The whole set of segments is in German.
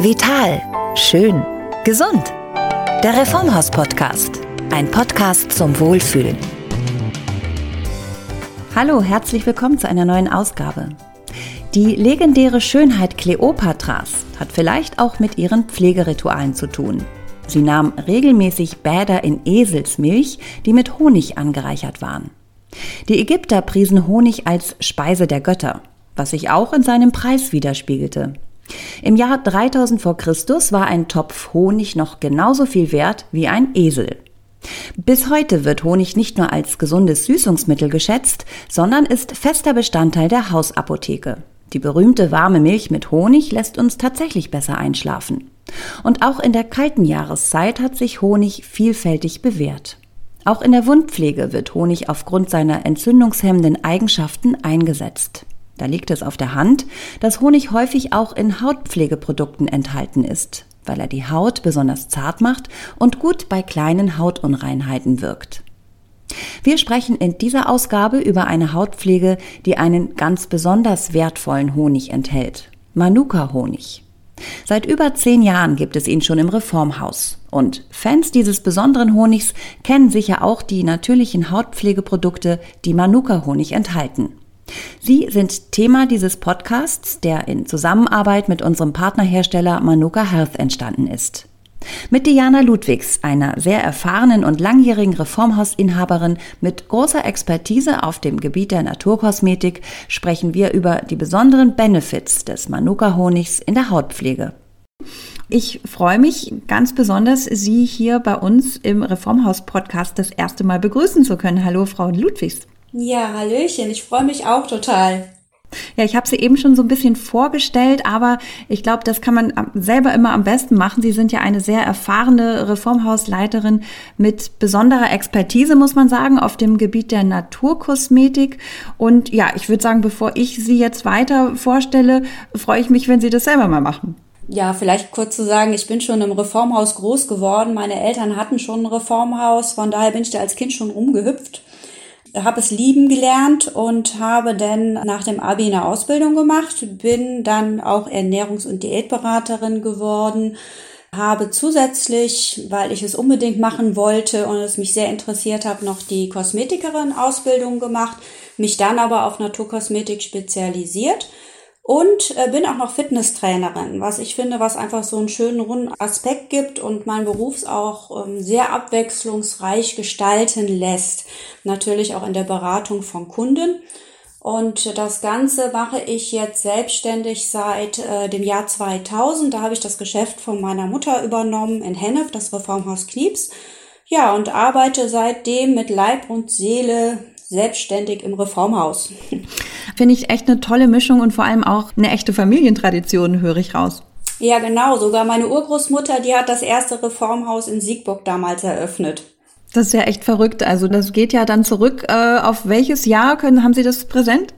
Vital. Schön. Gesund. Der Reformhaus-Podcast. Ein Podcast zum Wohlfühlen. Hallo, herzlich willkommen zu einer neuen Ausgabe. Die legendäre Schönheit Kleopatras hat vielleicht auch mit ihren Pflegeritualen zu tun. Sie nahm regelmäßig Bäder in Eselsmilch, die mit Honig angereichert waren. Die Ägypter priesen Honig als Speise der Götter, was sich auch in seinem Preis widerspiegelte. Im Jahr 3000 vor Christus war ein Topf Honig noch genauso viel wert wie ein Esel. Bis heute wird Honig nicht nur als gesundes Süßungsmittel geschätzt, sondern ist fester Bestandteil der Hausapotheke. Die berühmte warme Milch mit Honig lässt uns tatsächlich besser einschlafen. Und auch in der kalten Jahreszeit hat sich Honig vielfältig bewährt. Auch in der Wundpflege wird Honig aufgrund seiner entzündungshemmenden Eigenschaften eingesetzt. Da liegt es auf der Hand, dass Honig häufig auch in Hautpflegeprodukten enthalten ist, weil er die Haut besonders zart macht und gut bei kleinen Hautunreinheiten wirkt. Wir sprechen in dieser Ausgabe über eine Hautpflege, die einen ganz besonders wertvollen Honig enthält. Manuka-Honig. Seit über zehn Jahren gibt es ihn schon im Reformhaus. Und Fans dieses besonderen Honigs kennen sicher auch die natürlichen Hautpflegeprodukte, die Manuka-Honig enthalten. Sie sind Thema dieses Podcasts, der in Zusammenarbeit mit unserem Partnerhersteller Manuka Health entstanden ist. Mit Diana Ludwigs, einer sehr erfahrenen und langjährigen Reformhausinhaberin mit großer Expertise auf dem Gebiet der Naturkosmetik, sprechen wir über die besonderen Benefits des Manuka-Honigs in der Hautpflege. Ich freue mich ganz besonders, Sie hier bei uns im Reformhaus-Podcast das erste Mal begrüßen zu können. Hallo, Frau Ludwigs. Ja, Hallöchen, ich freue mich auch total. Ja, ich habe sie eben schon so ein bisschen vorgestellt, aber ich glaube, das kann man selber immer am besten machen. Sie sind ja eine sehr erfahrene Reformhausleiterin mit besonderer Expertise, muss man sagen, auf dem Gebiet der Naturkosmetik. Und ja, ich würde sagen, bevor ich Sie jetzt weiter vorstelle, freue ich mich, wenn Sie das selber mal machen. Ja, vielleicht kurz zu sagen, ich bin schon im Reformhaus groß geworden. Meine Eltern hatten schon ein Reformhaus, von daher bin ich da als Kind schon rumgehüpft habe es lieben gelernt und habe dann nach dem Abi eine Ausbildung gemacht, bin dann auch Ernährungs- und Diätberaterin geworden, habe zusätzlich, weil ich es unbedingt machen wollte und es mich sehr interessiert habe, noch die Kosmetikerin-Ausbildung gemacht, mich dann aber auf Naturkosmetik spezialisiert und äh, bin auch noch Fitnesstrainerin, was ich finde, was einfach so einen schönen runden Aspekt gibt und mein Beruf auch ähm, sehr abwechslungsreich gestalten lässt. Natürlich auch in der Beratung von Kunden. Und das Ganze mache ich jetzt selbstständig seit äh, dem Jahr 2000. Da habe ich das Geschäft von meiner Mutter übernommen in Hennef, das Reformhaus Knieps. Ja, und arbeite seitdem mit Leib und Seele selbstständig im Reformhaus. Finde ich echt eine tolle Mischung und vor allem auch eine echte Familientradition, höre ich raus. Ja, genau. Sogar meine Urgroßmutter, die hat das erste Reformhaus in Siegburg damals eröffnet. Das ist ja echt verrückt. Also das geht ja dann zurück. Äh, auf welches Jahr können, haben Sie das präsent?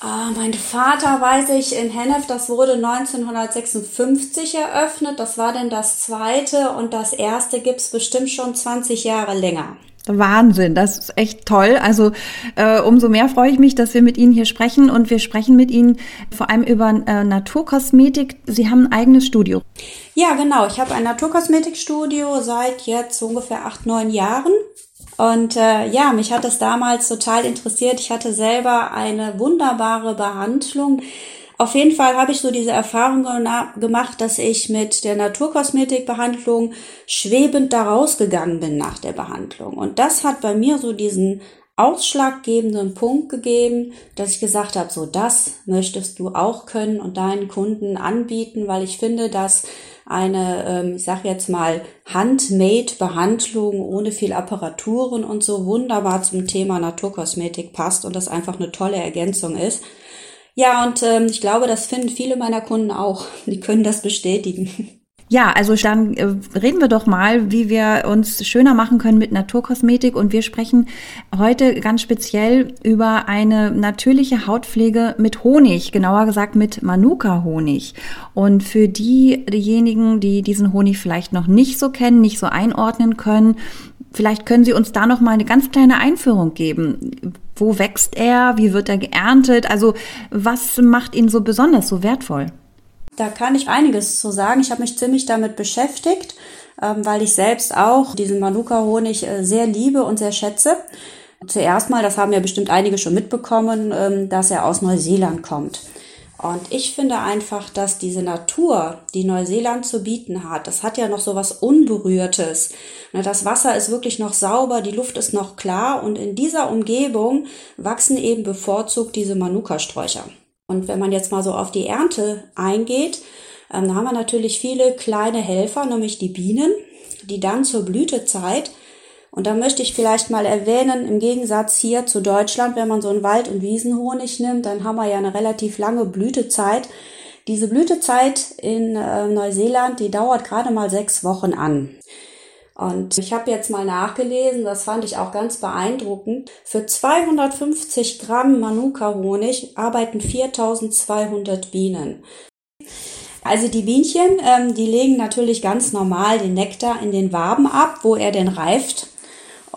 Ah, mein Vater weiß ich in Hennef, das wurde 1956 eröffnet. Das war denn das zweite und das erste gibt's bestimmt schon 20 Jahre länger. Wahnsinn, das ist echt toll. Also äh, umso mehr freue ich mich, dass wir mit Ihnen hier sprechen und wir sprechen mit Ihnen vor allem über äh, Naturkosmetik. Sie haben ein eigenes Studio. Ja, genau. Ich habe ein Naturkosmetikstudio seit jetzt ungefähr acht, neun Jahren. Und äh, ja, mich hat das damals total interessiert. Ich hatte selber eine wunderbare Behandlung auf jeden Fall habe ich so diese Erfahrung gemacht, dass ich mit der Naturkosmetikbehandlung schwebend da rausgegangen bin nach der Behandlung. Und das hat bei mir so diesen ausschlaggebenden Punkt gegeben, dass ich gesagt habe, so das möchtest du auch können und deinen Kunden anbieten, weil ich finde, dass eine, ähm, ich sage jetzt mal, Handmade-Behandlung ohne viel Apparaturen und so wunderbar zum Thema Naturkosmetik passt und das einfach eine tolle Ergänzung ist. Ja, und ähm, ich glaube, das finden viele meiner Kunden auch. Die können das bestätigen. Ja, also dann äh, reden wir doch mal, wie wir uns schöner machen können mit Naturkosmetik. Und wir sprechen heute ganz speziell über eine natürliche Hautpflege mit Honig, genauer gesagt mit Manuka-Honig. Und für die, diejenigen, die diesen Honig vielleicht noch nicht so kennen, nicht so einordnen können, vielleicht können Sie uns da noch mal eine ganz kleine Einführung geben. Wo wächst er? Wie wird er geerntet? Also was macht ihn so besonders, so wertvoll? Da kann ich einiges zu sagen. Ich habe mich ziemlich damit beschäftigt, ähm, weil ich selbst auch diesen Manuka-Honig äh, sehr liebe und sehr schätze. Zuerst mal, das haben ja bestimmt einige schon mitbekommen, ähm, dass er aus Neuseeland kommt. Und ich finde einfach, dass diese Natur, die Neuseeland zu bieten hat, das hat ja noch so was Unberührtes. Ne, das Wasser ist wirklich noch sauber, die Luft ist noch klar und in dieser Umgebung wachsen eben bevorzugt diese Manuka-Sträucher. Und wenn man jetzt mal so auf die Ernte eingeht, ähm, dann haben wir natürlich viele kleine Helfer, nämlich die Bienen, die dann zur Blütezeit und da möchte ich vielleicht mal erwähnen, im Gegensatz hier zu Deutschland, wenn man so einen Wald- und Wiesenhonig nimmt, dann haben wir ja eine relativ lange Blütezeit. Diese Blütezeit in äh, Neuseeland, die dauert gerade mal sechs Wochen an. Und ich habe jetzt mal nachgelesen, das fand ich auch ganz beeindruckend. Für 250 Gramm Manuka-Honig arbeiten 4200 Bienen. Also die Bienchen, ähm, die legen natürlich ganz normal den Nektar in den Waben ab, wo er denn reift.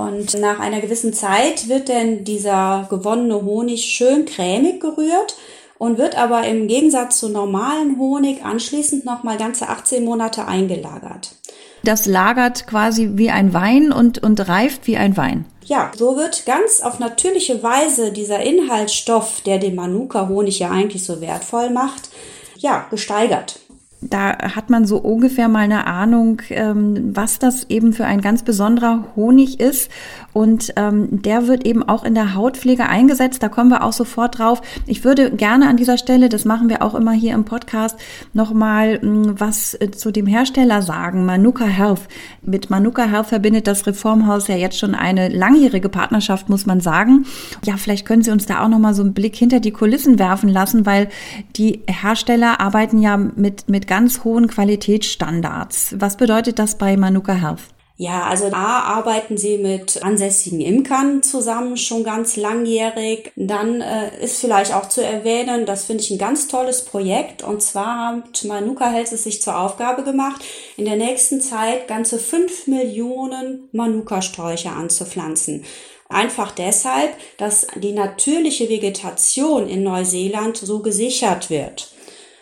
Und nach einer gewissen Zeit wird denn dieser gewonnene Honig schön cremig gerührt und wird aber im Gegensatz zu normalen Honig anschließend nochmal ganze 18 Monate eingelagert. Das lagert quasi wie ein Wein und, und reift wie ein Wein. Ja, so wird ganz auf natürliche Weise dieser Inhaltsstoff, der den Manuka-Honig ja eigentlich so wertvoll macht, ja, gesteigert da hat man so ungefähr mal eine Ahnung, ähm, was das eben für ein ganz besonderer Honig ist. Und ähm, der wird eben auch in der Hautpflege eingesetzt. Da kommen wir auch sofort drauf. Ich würde gerne an dieser Stelle, das machen wir auch immer hier im Podcast, nochmal hm, was äh, zu dem Hersteller sagen. Manuka Health. Mit Manuka Health verbindet das Reformhaus ja jetzt schon eine langjährige Partnerschaft, muss man sagen. Ja, vielleicht können Sie uns da auch nochmal so einen Blick hinter die Kulissen werfen lassen, weil die Hersteller arbeiten ja mit, mit ganz hohen Qualitätsstandards. Was bedeutet das bei Manuka Health? Ja, also A arbeiten sie mit ansässigen Imkern zusammen, schon ganz langjährig. Dann äh, ist vielleicht auch zu erwähnen, das finde ich ein ganz tolles Projekt. Und zwar hat Manuka Health es sich zur Aufgabe gemacht, in der nächsten Zeit ganze fünf Millionen Manuka-Sträucher anzupflanzen. Einfach deshalb, dass die natürliche Vegetation in Neuseeland so gesichert wird.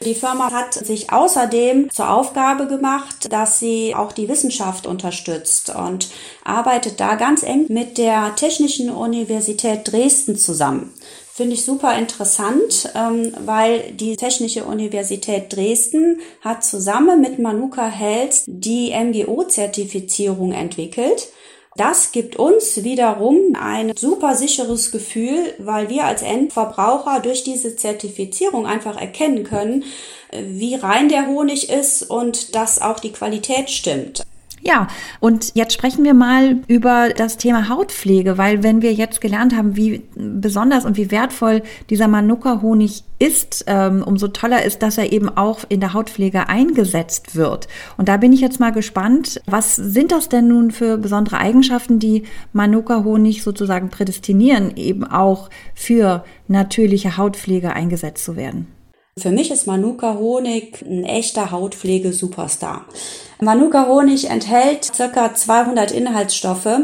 Die Firma hat sich außerdem zur Aufgabe gemacht, dass sie auch die Wissenschaft unterstützt und arbeitet da ganz eng mit der Technischen Universität Dresden zusammen. Finde ich super interessant, ähm, weil die Technische Universität Dresden hat zusammen mit Manuka Health die MGO-Zertifizierung entwickelt. Das gibt uns wiederum ein super sicheres Gefühl, weil wir als Endverbraucher durch diese Zertifizierung einfach erkennen können, wie rein der Honig ist und dass auch die Qualität stimmt. Ja, und jetzt sprechen wir mal über das Thema Hautpflege, weil wenn wir jetzt gelernt haben, wie besonders und wie wertvoll dieser Manuka-Honig ist, ähm, umso toller ist, dass er eben auch in der Hautpflege eingesetzt wird. Und da bin ich jetzt mal gespannt, was sind das denn nun für besondere Eigenschaften, die Manuka-Honig sozusagen prädestinieren, eben auch für natürliche Hautpflege eingesetzt zu werden? Für mich ist Manuka Honig ein echter Hautpflege-Superstar. Manuka Honig enthält ca. 200 Inhaltsstoffe,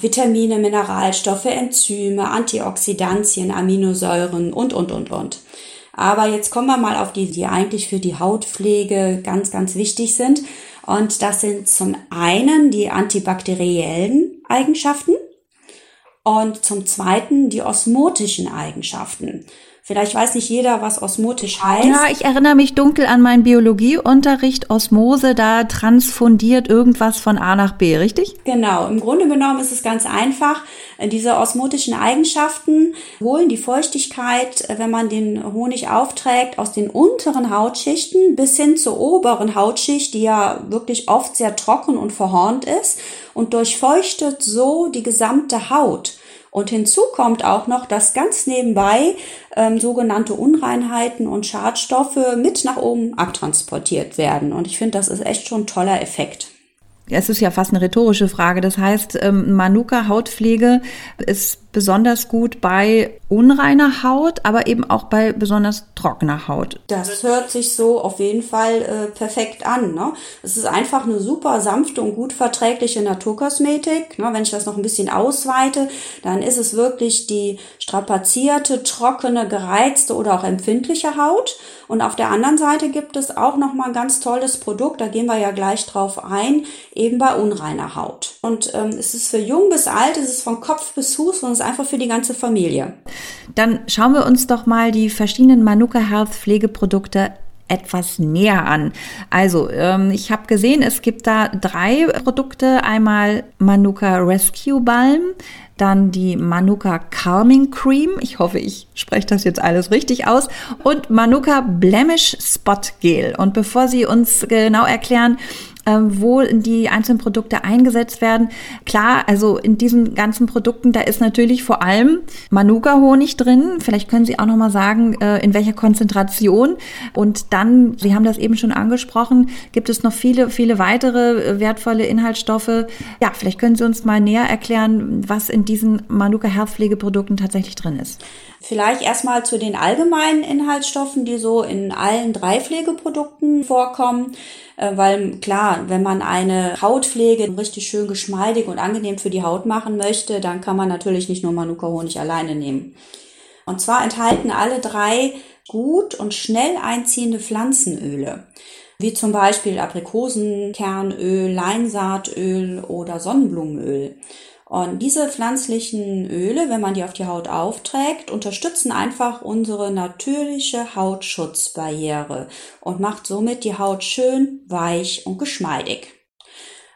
Vitamine, Mineralstoffe, Enzyme, Antioxidantien, Aminosäuren und, und, und, und. Aber jetzt kommen wir mal auf die, die eigentlich für die Hautpflege ganz, ganz wichtig sind. Und das sind zum einen die antibakteriellen Eigenschaften und zum zweiten die osmotischen Eigenschaften. Vielleicht weiß nicht jeder, was osmotisch heißt. Ja, ich erinnere mich dunkel an meinen Biologieunterricht. Osmose, da transfundiert irgendwas von A nach B, richtig? Genau. Im Grunde genommen ist es ganz einfach. Diese osmotischen Eigenschaften holen die Feuchtigkeit, wenn man den Honig aufträgt, aus den unteren Hautschichten bis hin zur oberen Hautschicht, die ja wirklich oft sehr trocken und verhornt ist und durchfeuchtet so die gesamte Haut. Und hinzu kommt auch noch, dass ganz nebenbei ähm, sogenannte Unreinheiten und Schadstoffe mit nach oben abtransportiert werden. Und ich finde, das ist echt schon ein toller Effekt. Es ist ja fast eine rhetorische Frage. Das heißt, ähm, Manuka Hautpflege ist besonders gut bei unreiner Haut, aber eben auch bei besonders trockener Haut. Das hört sich so auf jeden Fall äh, perfekt an. Ne? Es ist einfach eine super sanfte und gut verträgliche Naturkosmetik. Ne? Wenn ich das noch ein bisschen ausweite, dann ist es wirklich die strapazierte, trockene, gereizte oder auch empfindliche Haut. Und auf der anderen Seite gibt es auch noch mal ein ganz tolles Produkt, da gehen wir ja gleich drauf ein, eben bei unreiner Haut. Und ähm, es ist für jung bis alt, es ist von Kopf bis Fuß und ist einfach für die ganze Familie. Dann schauen wir uns doch mal die verschiedenen Manuka Health Pflegeprodukte etwas näher an. Also, ähm, ich habe gesehen, es gibt da drei Produkte. Einmal Manuka Rescue Balm, dann die Manuka Calming Cream. Ich hoffe, ich spreche das jetzt alles richtig aus. Und Manuka Blemish Spot Gel. Und bevor Sie uns genau erklären, ähm, wo die einzelnen Produkte eingesetzt werden. Klar, also in diesen ganzen Produkten, da ist natürlich vor allem Manuka-Honig drin. Vielleicht können Sie auch noch mal sagen, äh, in welcher Konzentration. Und dann, Sie haben das eben schon angesprochen, gibt es noch viele, viele weitere äh, wertvolle Inhaltsstoffe. Ja, vielleicht können Sie uns mal näher erklären, was in diesen Manuka Health Pflegeprodukten tatsächlich drin ist. Vielleicht erstmal zu den allgemeinen Inhaltsstoffen, die so in allen drei Pflegeprodukten vorkommen. Äh, weil klar, wenn man eine Hautpflege richtig schön geschmeidig und angenehm für die Haut machen möchte, dann kann man natürlich nicht nur Manuka-Honig alleine nehmen. Und zwar enthalten alle drei gut und schnell einziehende Pflanzenöle, wie zum Beispiel Aprikosenkernöl, Leinsaatöl oder Sonnenblumenöl. Und diese pflanzlichen Öle, wenn man die auf die Haut aufträgt, unterstützen einfach unsere natürliche Hautschutzbarriere und macht somit die Haut schön weich und geschmeidig.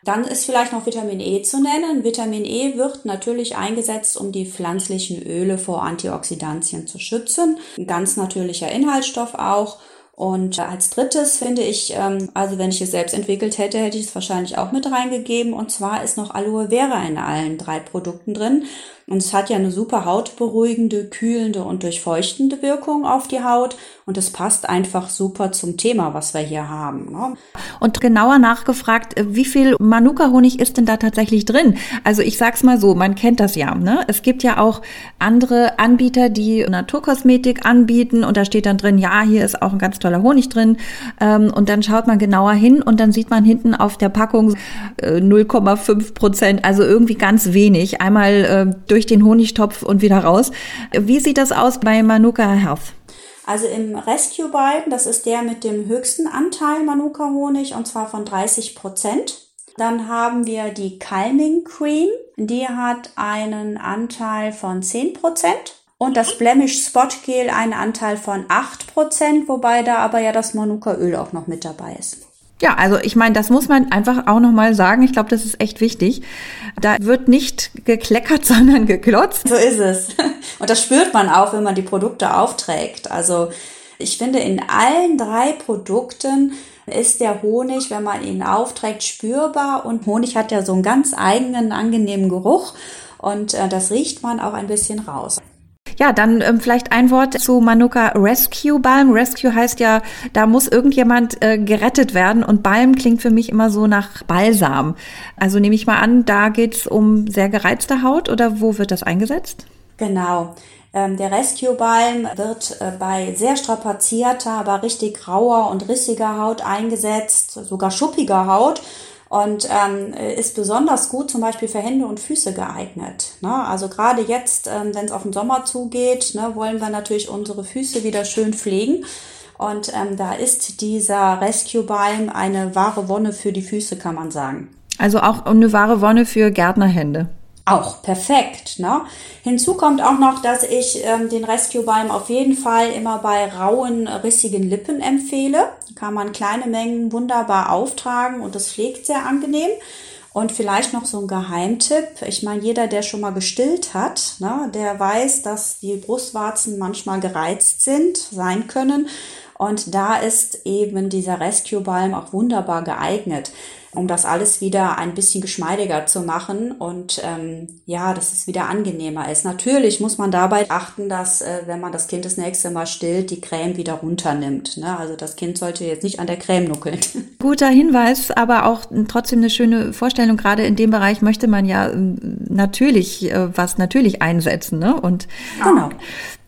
Dann ist vielleicht noch Vitamin E zu nennen. Vitamin E wird natürlich eingesetzt, um die pflanzlichen Öle vor Antioxidantien zu schützen. Ein ganz natürlicher Inhaltsstoff auch und als drittes finde ich, ähm, also wenn ich es selbst entwickelt hätte, hätte ich es wahrscheinlich auch mit reingegeben. Und zwar ist noch Aloe Vera in allen drei Produkten drin. Und es hat ja eine super hautberuhigende, kühlende und durchfeuchtende Wirkung auf die Haut. Und es passt einfach super zum Thema, was wir hier haben. Ne? Und genauer nachgefragt, äh, wie viel Manuka-Honig ist denn da tatsächlich drin? Also ich sag's mal so, man kennt das ja. Ne? Es gibt ja auch andere Anbieter, die Naturkosmetik anbieten und da steht dann drin, ja, hier ist auch ein ganz toller Honig drin. Ähm, und dann schaut man genauer hin und dann sieht man hinten auf der Packung 0,5 äh, Prozent, also irgendwie ganz wenig. Einmal äh, durch den Honigtopf und wieder raus. Wie sieht das aus bei Manuka Health? Also im Rescue Balm, das ist der mit dem höchsten Anteil Manuka Honig und zwar von 30 Prozent. Dann haben wir die Calming Cream, die hat einen Anteil von 10 Prozent. Und das Blemish Spot Gel einen Anteil von 8%, wobei da aber ja das Manuka Öl auch noch mit dabei ist. Ja, also ich meine, das muss man einfach auch nochmal sagen. Ich glaube, das ist echt wichtig. Da wird nicht gekleckert, sondern geklotzt. So ist es. Und das spürt man auch, wenn man die Produkte aufträgt. Also ich finde, in allen drei Produkten ist der Honig, wenn man ihn aufträgt, spürbar. Und Honig hat ja so einen ganz eigenen, angenehmen Geruch. Und äh, das riecht man auch ein bisschen raus. Ja, dann ähm, vielleicht ein Wort zu Manuka Rescue Balm. Rescue heißt ja, da muss irgendjemand äh, gerettet werden und Balm klingt für mich immer so nach Balsam. Also nehme ich mal an, da geht's um sehr gereizte Haut oder wo wird das eingesetzt? Genau. Ähm, der Rescue Balm wird äh, bei sehr strapazierter, aber richtig grauer und rissiger Haut eingesetzt, sogar schuppiger Haut und ähm, ist besonders gut zum Beispiel für Hände und Füße geeignet. Ne? Also gerade jetzt, ähm, wenn es auf den Sommer zugeht, ne, wollen wir natürlich unsere Füße wieder schön pflegen. Und ähm, da ist dieser Rescue Balm eine wahre Wonne für die Füße, kann man sagen. Also auch eine wahre Wonne für Gärtnerhände auch perfekt. Ne? Hinzu kommt auch noch, dass ich ähm, den Rescue Balm auf jeden Fall immer bei rauen, rissigen Lippen empfehle. Kann man kleine Mengen wunderbar auftragen und das pflegt sehr angenehm. Und vielleicht noch so ein Geheimtipp. Ich meine, jeder, der schon mal gestillt hat, ne, der weiß, dass die Brustwarzen manchmal gereizt sind, sein können. Und da ist eben dieser Rescue Balm auch wunderbar geeignet um das alles wieder ein bisschen geschmeidiger zu machen und ähm, ja, dass es wieder angenehmer ist. Natürlich muss man dabei achten, dass äh, wenn man das Kind das nächste Mal stillt, die Creme wieder runternimmt. Ne? Also das Kind sollte jetzt nicht an der Creme nuckeln. guter Hinweis, aber auch trotzdem eine schöne Vorstellung. Gerade in dem Bereich möchte man ja ähm, natürlich äh, was natürlich einsetzen. Ne? Und genau.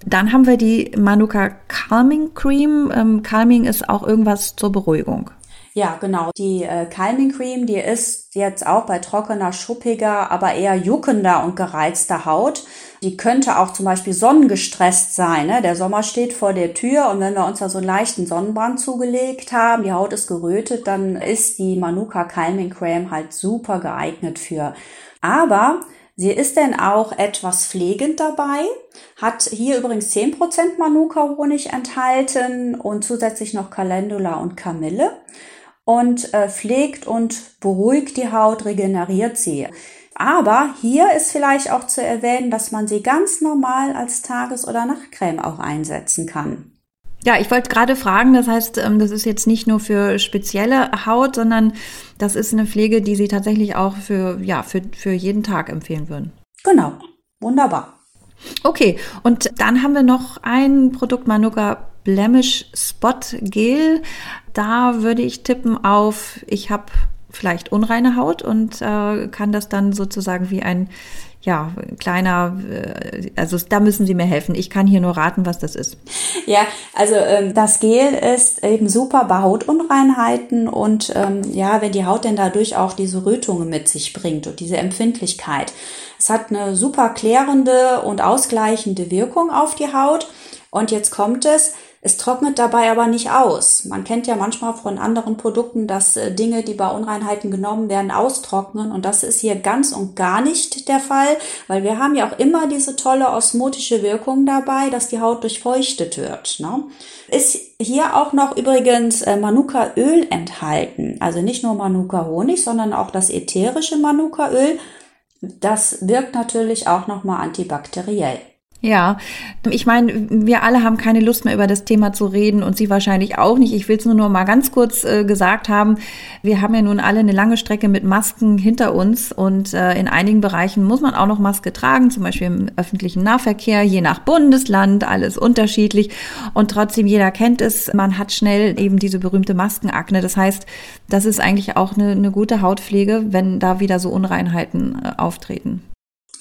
Dann haben wir die Manuka Calming Cream. Ähm, Calming ist auch irgendwas zur Beruhigung. Ja, genau. Die äh, Calming Cream, die ist jetzt auch bei trockener, schuppiger, aber eher juckender und gereizter Haut. Die könnte auch zum Beispiel sonnengestresst sein. Ne? Der Sommer steht vor der Tür und wenn wir uns da so einen leichten Sonnenbrand zugelegt haben, die Haut ist gerötet, dann ist die Manuka Calming Cream halt super geeignet für. Aber Sie ist denn auch etwas pflegend dabei, hat hier übrigens 10% Manuka-Honig enthalten und zusätzlich noch Calendula und Kamille und äh, pflegt und beruhigt die Haut, regeneriert sie. Aber hier ist vielleicht auch zu erwähnen, dass man sie ganz normal als Tages- oder Nachtcreme auch einsetzen kann. Ja, ich wollte gerade fragen, das heißt, ähm, das ist jetzt nicht nur für spezielle Haut, sondern das ist eine Pflege, die Sie tatsächlich auch für, ja, für, für jeden Tag empfehlen würden. Genau, wunderbar. Okay, und dann haben wir noch ein Produkt Manuka Blemish Spot Gel. Da würde ich tippen auf, ich habe vielleicht unreine Haut und äh, kann das dann sozusagen wie ein ja, kleiner, äh, also da müssen Sie mir helfen. Ich kann hier nur raten, was das ist. Ja, also ähm, das Gel ist eben super bei Hautunreinheiten und ähm, ja, wenn die Haut denn dadurch auch diese Rötungen mit sich bringt und diese Empfindlichkeit. Es hat eine super klärende und ausgleichende Wirkung auf die Haut. Und jetzt kommt es, es trocknet dabei aber nicht aus. Man kennt ja manchmal von anderen Produkten, dass äh, Dinge, die bei Unreinheiten genommen werden, austrocknen. Und das ist hier ganz und gar nicht der Fall, weil wir haben ja auch immer diese tolle osmotische Wirkung dabei, dass die Haut durchfeuchtet wird. Ne? Ist hier auch noch übrigens äh, Manuka-Öl enthalten. Also nicht nur Manuka-Honig, sondern auch das ätherische Manuka-Öl. Das wirkt natürlich auch nochmal antibakteriell. Ja, ich meine, wir alle haben keine Lust mehr über das Thema zu reden und Sie wahrscheinlich auch nicht. Ich will es nur noch mal ganz kurz äh, gesagt haben. Wir haben ja nun alle eine lange Strecke mit Masken hinter uns und äh, in einigen Bereichen muss man auch noch Maske tragen, zum Beispiel im öffentlichen Nahverkehr, je nach Bundesland, alles unterschiedlich. Und trotzdem, jeder kennt es, man hat schnell eben diese berühmte Maskenakne. Das heißt, das ist eigentlich auch eine, eine gute Hautpflege, wenn da wieder so Unreinheiten äh, auftreten.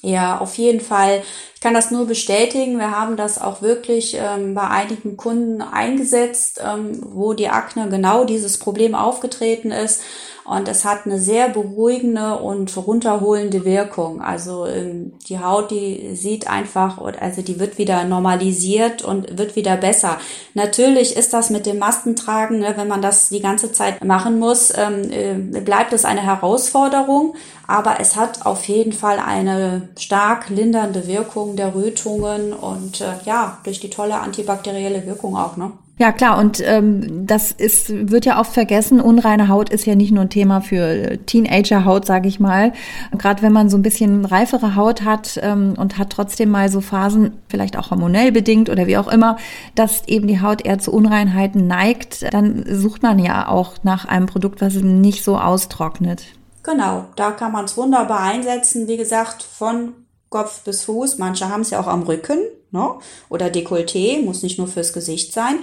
Ja, auf jeden Fall. Ich kann das nur bestätigen. Wir haben das auch wirklich ähm, bei einigen Kunden eingesetzt, ähm, wo die Akne genau dieses Problem aufgetreten ist. Und es hat eine sehr beruhigende und runterholende Wirkung. Also ähm, die Haut, die sieht einfach, also die wird wieder normalisiert und wird wieder besser. Natürlich ist das mit dem Maskentragen, ne, wenn man das die ganze Zeit machen muss, ähm, äh, bleibt es eine Herausforderung. Aber es hat auf jeden Fall eine stark lindernde Wirkung der Rötungen und äh, ja, durch die tolle antibakterielle Wirkung auch, ne? Ja, klar, und ähm, das ist, wird ja oft vergessen, unreine Haut ist ja nicht nur ein Thema für Teenager-Haut, sage ich mal. Gerade wenn man so ein bisschen reifere Haut hat ähm, und hat trotzdem mal so Phasen, vielleicht auch hormonell bedingt oder wie auch immer, dass eben die Haut eher zu Unreinheiten neigt, dann sucht man ja auch nach einem Produkt, was nicht so austrocknet. Genau, da kann man es wunderbar einsetzen. Wie gesagt, von Kopf bis Fuß. Manche haben es ja auch am Rücken ne? oder Dekolleté, muss nicht nur fürs Gesicht sein.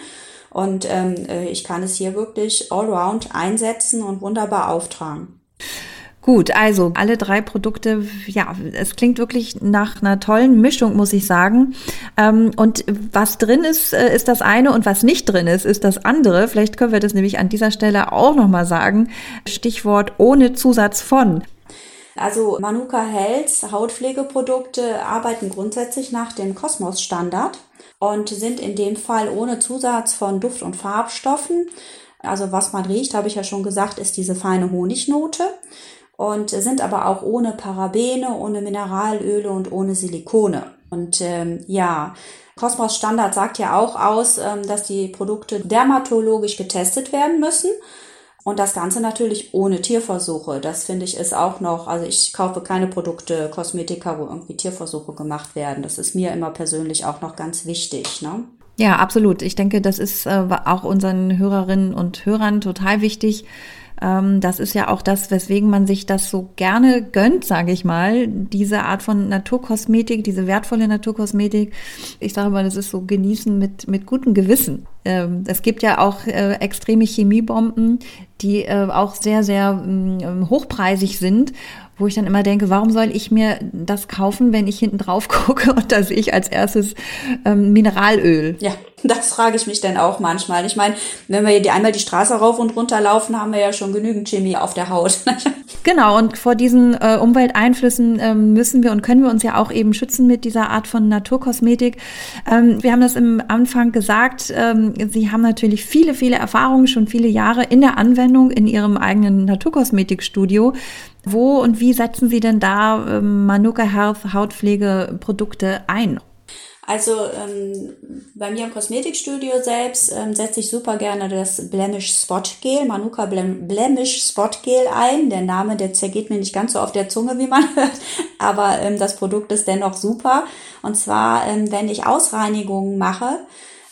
Und ähm, äh, ich kann es hier wirklich allround einsetzen und wunderbar auftragen. Gut, also alle drei Produkte, ja, es klingt wirklich nach einer tollen Mischung, muss ich sagen. Ähm, und was drin ist, äh, ist das eine und was nicht drin ist, ist das andere. Vielleicht können wir das nämlich an dieser Stelle auch nochmal sagen. Stichwort ohne Zusatz von. Also Manuka Health Hautpflegeprodukte arbeiten grundsätzlich nach dem Kosmos-Standard und sind in dem Fall ohne Zusatz von Duft- und Farbstoffen. Also was man riecht, habe ich ja schon gesagt, ist diese feine Honignote und sind aber auch ohne Parabene, ohne Mineralöle und ohne Silikone. Und ähm, ja, Cosmos Standard sagt ja auch aus, ähm, dass die Produkte dermatologisch getestet werden müssen. Und das Ganze natürlich ohne Tierversuche. Das finde ich ist auch noch, also ich kaufe keine Produkte, Kosmetika, wo irgendwie Tierversuche gemacht werden. Das ist mir immer persönlich auch noch ganz wichtig. Ne? Ja, absolut. Ich denke, das ist äh, auch unseren Hörerinnen und Hörern total wichtig. Ähm, das ist ja auch das, weswegen man sich das so gerne gönnt, sage ich mal. Diese Art von Naturkosmetik, diese wertvolle Naturkosmetik. Ich sage mal, das ist so genießen mit, mit gutem Gewissen. Ähm, es gibt ja auch äh, extreme Chemiebomben, die äh, auch sehr, sehr äh, hochpreisig sind wo ich dann immer denke, warum soll ich mir das kaufen, wenn ich hinten drauf gucke und da sehe ich als erstes ähm, Mineralöl? Ja, das frage ich mich dann auch manchmal. Ich meine, wenn wir die, einmal die Straße rauf und runter laufen, haben wir ja schon genügend Chemie auf der Haut. genau, und vor diesen äh, Umwelteinflüssen ähm, müssen wir und können wir uns ja auch eben schützen mit dieser Art von Naturkosmetik. Ähm, wir haben das im Anfang gesagt, ähm, Sie haben natürlich viele, viele Erfahrungen, schon viele Jahre in der Anwendung in Ihrem eigenen Naturkosmetikstudio. Wo und wie setzen Sie denn da ähm, Manuka Health Hautpflegeprodukte ein? Also ähm, bei mir im Kosmetikstudio selbst ähm, setze ich super gerne das Blemish Spot Gel, Manuka Blem Blemish Spot Gel ein. Der Name, der zergeht mir nicht ganz so auf der Zunge, wie man hört, aber ähm, das Produkt ist dennoch super. Und zwar, ähm, wenn ich Ausreinigungen mache,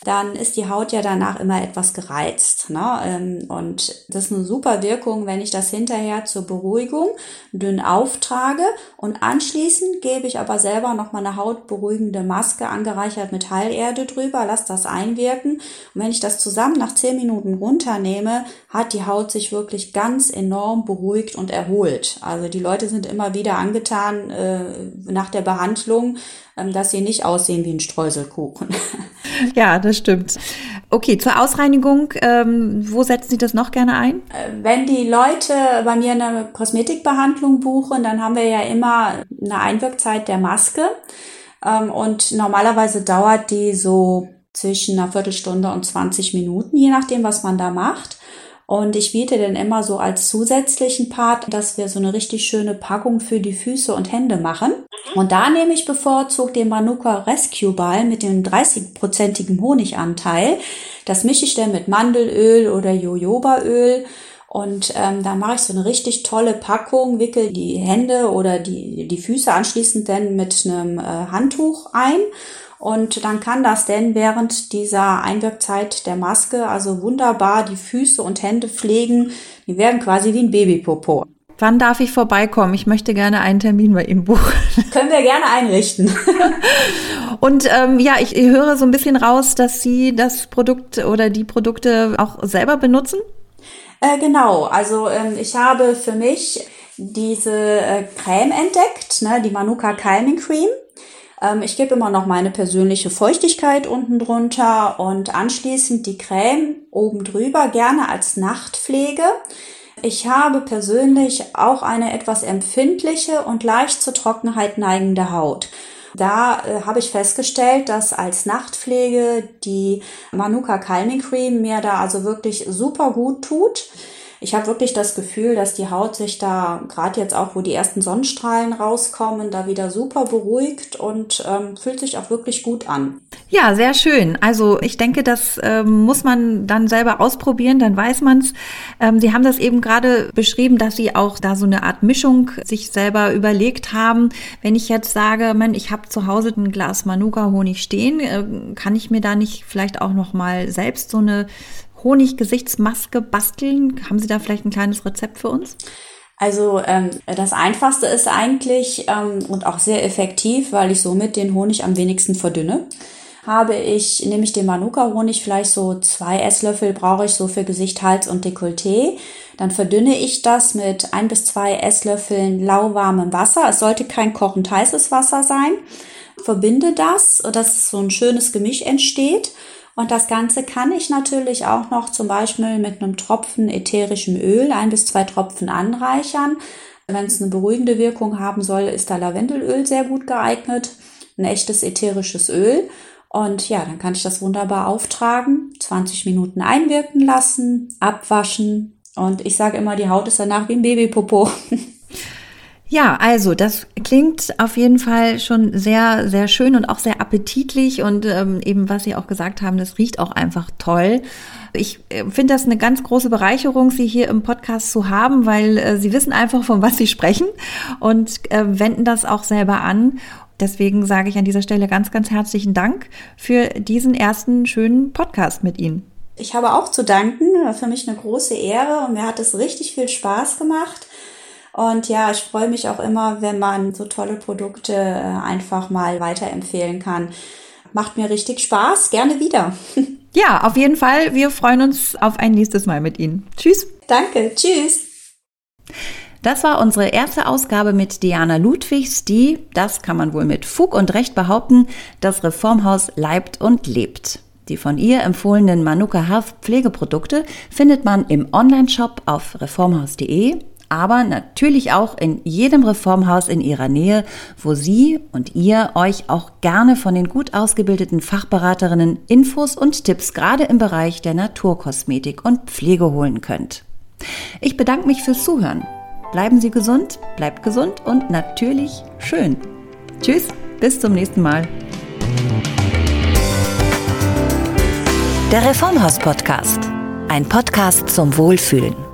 dann ist die Haut ja danach immer etwas gereizt. Ne? Ähm, und das ist eine super Wirkung, wenn ich das hinterher zur Beruhigung dünn auftrage und anschließend gebe ich aber selber noch mal eine hautberuhigende Maske angereichert mit Heilerde drüber, lasse das einwirken und wenn ich das zusammen nach zehn Minuten runternehme, hat die Haut sich wirklich ganz enorm beruhigt und erholt. Also die Leute sind immer wieder angetan äh, nach der Behandlung, dass sie nicht aussehen wie ein Streuselkuchen. Ja, das stimmt. Okay, zur Ausreinigung, ähm, wo setzen Sie das noch gerne ein? Äh, wenn die Leute bei mir eine Kosmetikbehandlung buchen, dann haben wir ja immer eine Einwirkzeit der Maske. Ähm, und normalerweise dauert die so zwischen einer Viertelstunde und 20 Minuten, je nachdem, was man da macht. Und ich biete dann immer so als zusätzlichen Part, dass wir so eine richtig schöne Packung für die Füße und Hände machen. Und da nehme ich bevorzugt den Manuka Rescue Ball mit dem 30-prozentigen Honiganteil. Das mische ich dann mit Mandelöl oder Jojobaöl. Und ähm, da mache ich so eine richtig tolle Packung, wickel die Hände oder die, die Füße anschließend dann mit einem äh, Handtuch ein und dann kann das denn während dieser Einwirkzeit der Maske also wunderbar die Füße und Hände pflegen. Die werden quasi wie ein Babypopo. Wann darf ich vorbeikommen? Ich möchte gerne einen Termin bei Ihnen buchen. Können wir gerne einrichten. Und ähm, ja, ich höre so ein bisschen raus, dass Sie das Produkt oder die Produkte auch selber benutzen. Äh, genau, also ähm, ich habe für mich diese äh, Creme entdeckt, ne, die Manuka Calming Cream. Ähm, ich gebe immer noch meine persönliche Feuchtigkeit unten drunter und anschließend die Creme oben drüber, gerne als Nachtpflege. Ich habe persönlich auch eine etwas empfindliche und leicht zur Trockenheit neigende Haut. Da äh, habe ich festgestellt, dass als Nachtpflege die Manuka Calming Cream mir da also wirklich super gut tut ich habe wirklich das Gefühl, dass die Haut sich da, gerade jetzt auch, wo die ersten Sonnenstrahlen rauskommen, da wieder super beruhigt und ähm, fühlt sich auch wirklich gut an. Ja, sehr schön. Also ich denke, das ähm, muss man dann selber ausprobieren, dann weiß man's. Ähm, Sie haben das eben gerade beschrieben, dass Sie auch da so eine Art Mischung sich selber überlegt haben. Wenn ich jetzt sage, man, ich habe zu Hause ein Glas Manuka-Honig stehen, äh, kann ich mir da nicht vielleicht auch noch mal selbst so eine Honiggesichtsmaske basteln? Haben Sie da vielleicht ein kleines Rezept für uns? Also ähm, das Einfachste ist eigentlich ähm, und auch sehr effektiv, weil ich somit den Honig am wenigsten verdünne. Habe ich, nehme ich den Manuka-Honig, vielleicht so zwei Esslöffel brauche ich so für Gesicht, Hals und Dekolleté. Dann verdünne ich das mit ein bis zwei Esslöffeln lauwarmem Wasser. Es sollte kein kochend heißes Wasser sein. Verbinde das, dass so ein schönes Gemisch entsteht und das Ganze kann ich natürlich auch noch zum Beispiel mit einem Tropfen ätherischem Öl, ein bis zwei Tropfen anreichern. Wenn es eine beruhigende Wirkung haben soll, ist da Lavendelöl sehr gut geeignet. Ein echtes ätherisches Öl. Und ja, dann kann ich das wunderbar auftragen, 20 Minuten einwirken lassen, abwaschen. Und ich sage immer, die Haut ist danach wie ein Babypopo. Ja, also das klingt auf jeden Fall schon sehr, sehr schön und auch sehr appetitlich und ähm, eben, was Sie auch gesagt haben, das riecht auch einfach toll. Ich äh, finde das eine ganz große Bereicherung, Sie hier im Podcast zu haben, weil äh, Sie wissen einfach, von was Sie sprechen und äh, wenden das auch selber an. Deswegen sage ich an dieser Stelle ganz, ganz herzlichen Dank für diesen ersten schönen Podcast mit Ihnen. Ich habe auch zu danken, für mich eine große Ehre und mir hat es richtig viel Spaß gemacht. Und ja, ich freue mich auch immer, wenn man so tolle Produkte äh, einfach mal weiterempfehlen kann. macht mir richtig Spaß. Gerne wieder. Ja, auf jeden Fall. Wir freuen uns auf ein nächstes Mal mit Ihnen. Tschüss. Danke. Tschüss. Das war unsere erste Ausgabe mit Diana Ludwigs, die, das kann man wohl mit Fug und Recht behaupten, das Reformhaus leibt und lebt. Die von ihr empfohlenen Manuka Health Pflegeprodukte findet man im Onlineshop auf reformhaus.de, aber natürlich auch in jedem Reformhaus in ihrer Nähe, wo Sie und ihr euch auch gerne von den gut ausgebildeten Fachberaterinnen Infos und Tipps gerade im Bereich der Naturkosmetik und Pflege holen könnt. Ich bedanke mich fürs Zuhören. Bleiben Sie gesund, bleibt gesund und natürlich schön. Tschüss, bis zum nächsten Mal. Der Reformhaus Podcast. Ein Podcast zum Wohlfühlen.